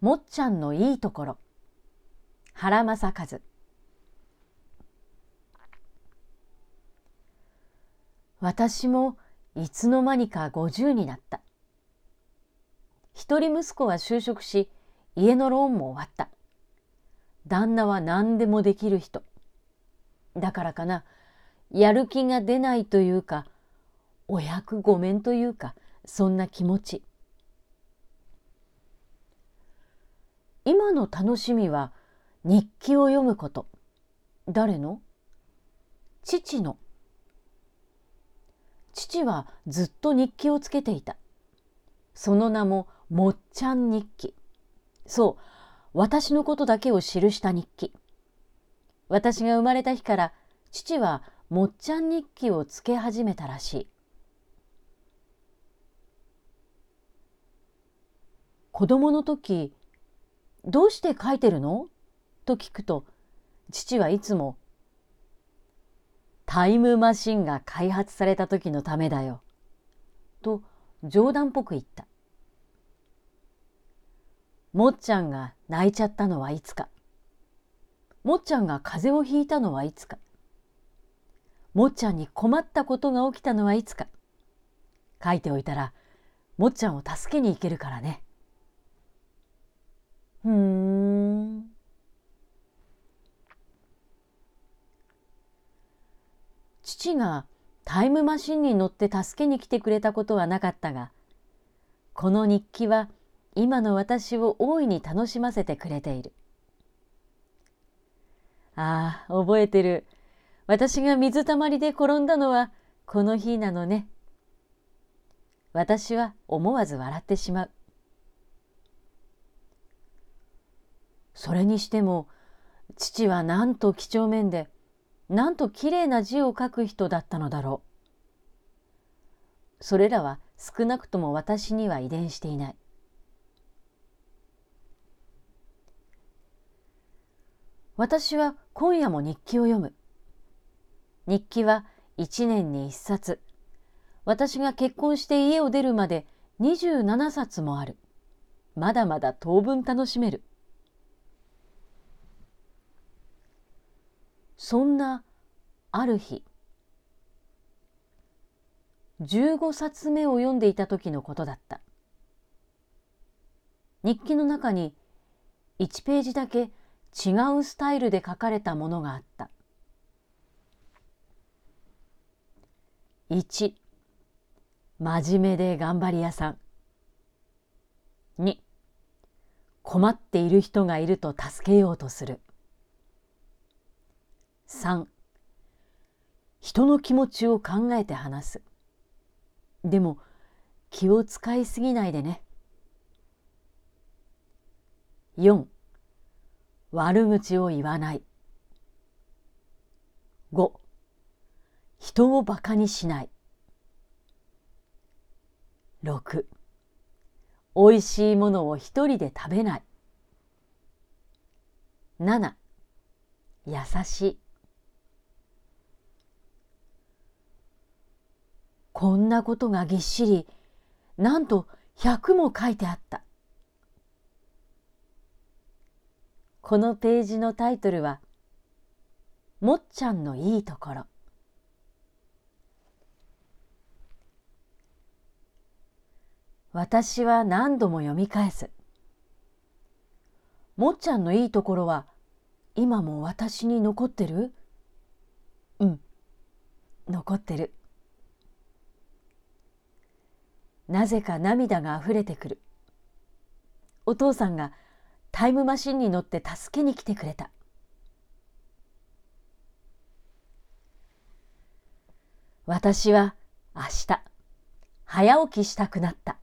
もっちゃんのいいところ。原正和。私もいつの間にか50になった。一人息子は就職し家のローンも終わった。旦那は何でもできる人。だからかなやる気が出ないというかお役御免というかそんな気持ち。今の楽しみは日記を読むこと。誰の？父の。父はずっと日記をつけていた。その名ももっちゃん日記。そう。私のことだけを記した日記。私が生まれた日から父はもっちゃん日記をつけ始めたらしい。子供の時「どうして書いてるの?」と聞くと父はいつも「タイムマシンが開発された時のためだよ」と冗談っぽく言った。もっちゃんが泣いちゃったのはいつか。もっちゃんが風邪をひいたのはいつか。もっちゃんに困ったことが起きたのはいつか。書いておいたらもっちゃんを助けに行けるからね。ん。父がタイムマシンに乗って助けに来てくれたことはなかったがこの日記は今の私を大いに楽しませてくれている。ああ覚えてる私が水たまりで転んだのはこの日なのね。私は思わず笑ってしまう。それにしても父はなんと几帳面でなんときれいな字を書く人だったのだろう。それらは少なくとも私には遺伝していない。私は今夜も日記を読む。日記は一年に一冊。私が結婚して家を出るまで27冊もある。まだまだ当分楽しめる。そんなある日15冊目を読んでいた時のことだった。日記の中に1ページだけ違うスタイルで書かれたものがあった。1真面目で頑張り屋さん。2困っている人がいると助けようとする。3人の気持ちを考えて話す。でも気を使いすぎないでね。4悪口を言わない。5人をバカにしない。6おいしいものを一人で食べない。7優しい。こんなことがぎっしり。なんと100も書いてあった。このページのタイトルは「もっちゃんのいいところ」私は何度も読み返す。もっちゃんのいいところは今も私に残ってる？うん。残ってる。なぜか涙があふれてくる。お父さんがタイムマシンに乗って助けに来てくれた。私は明日早起きしたくなった。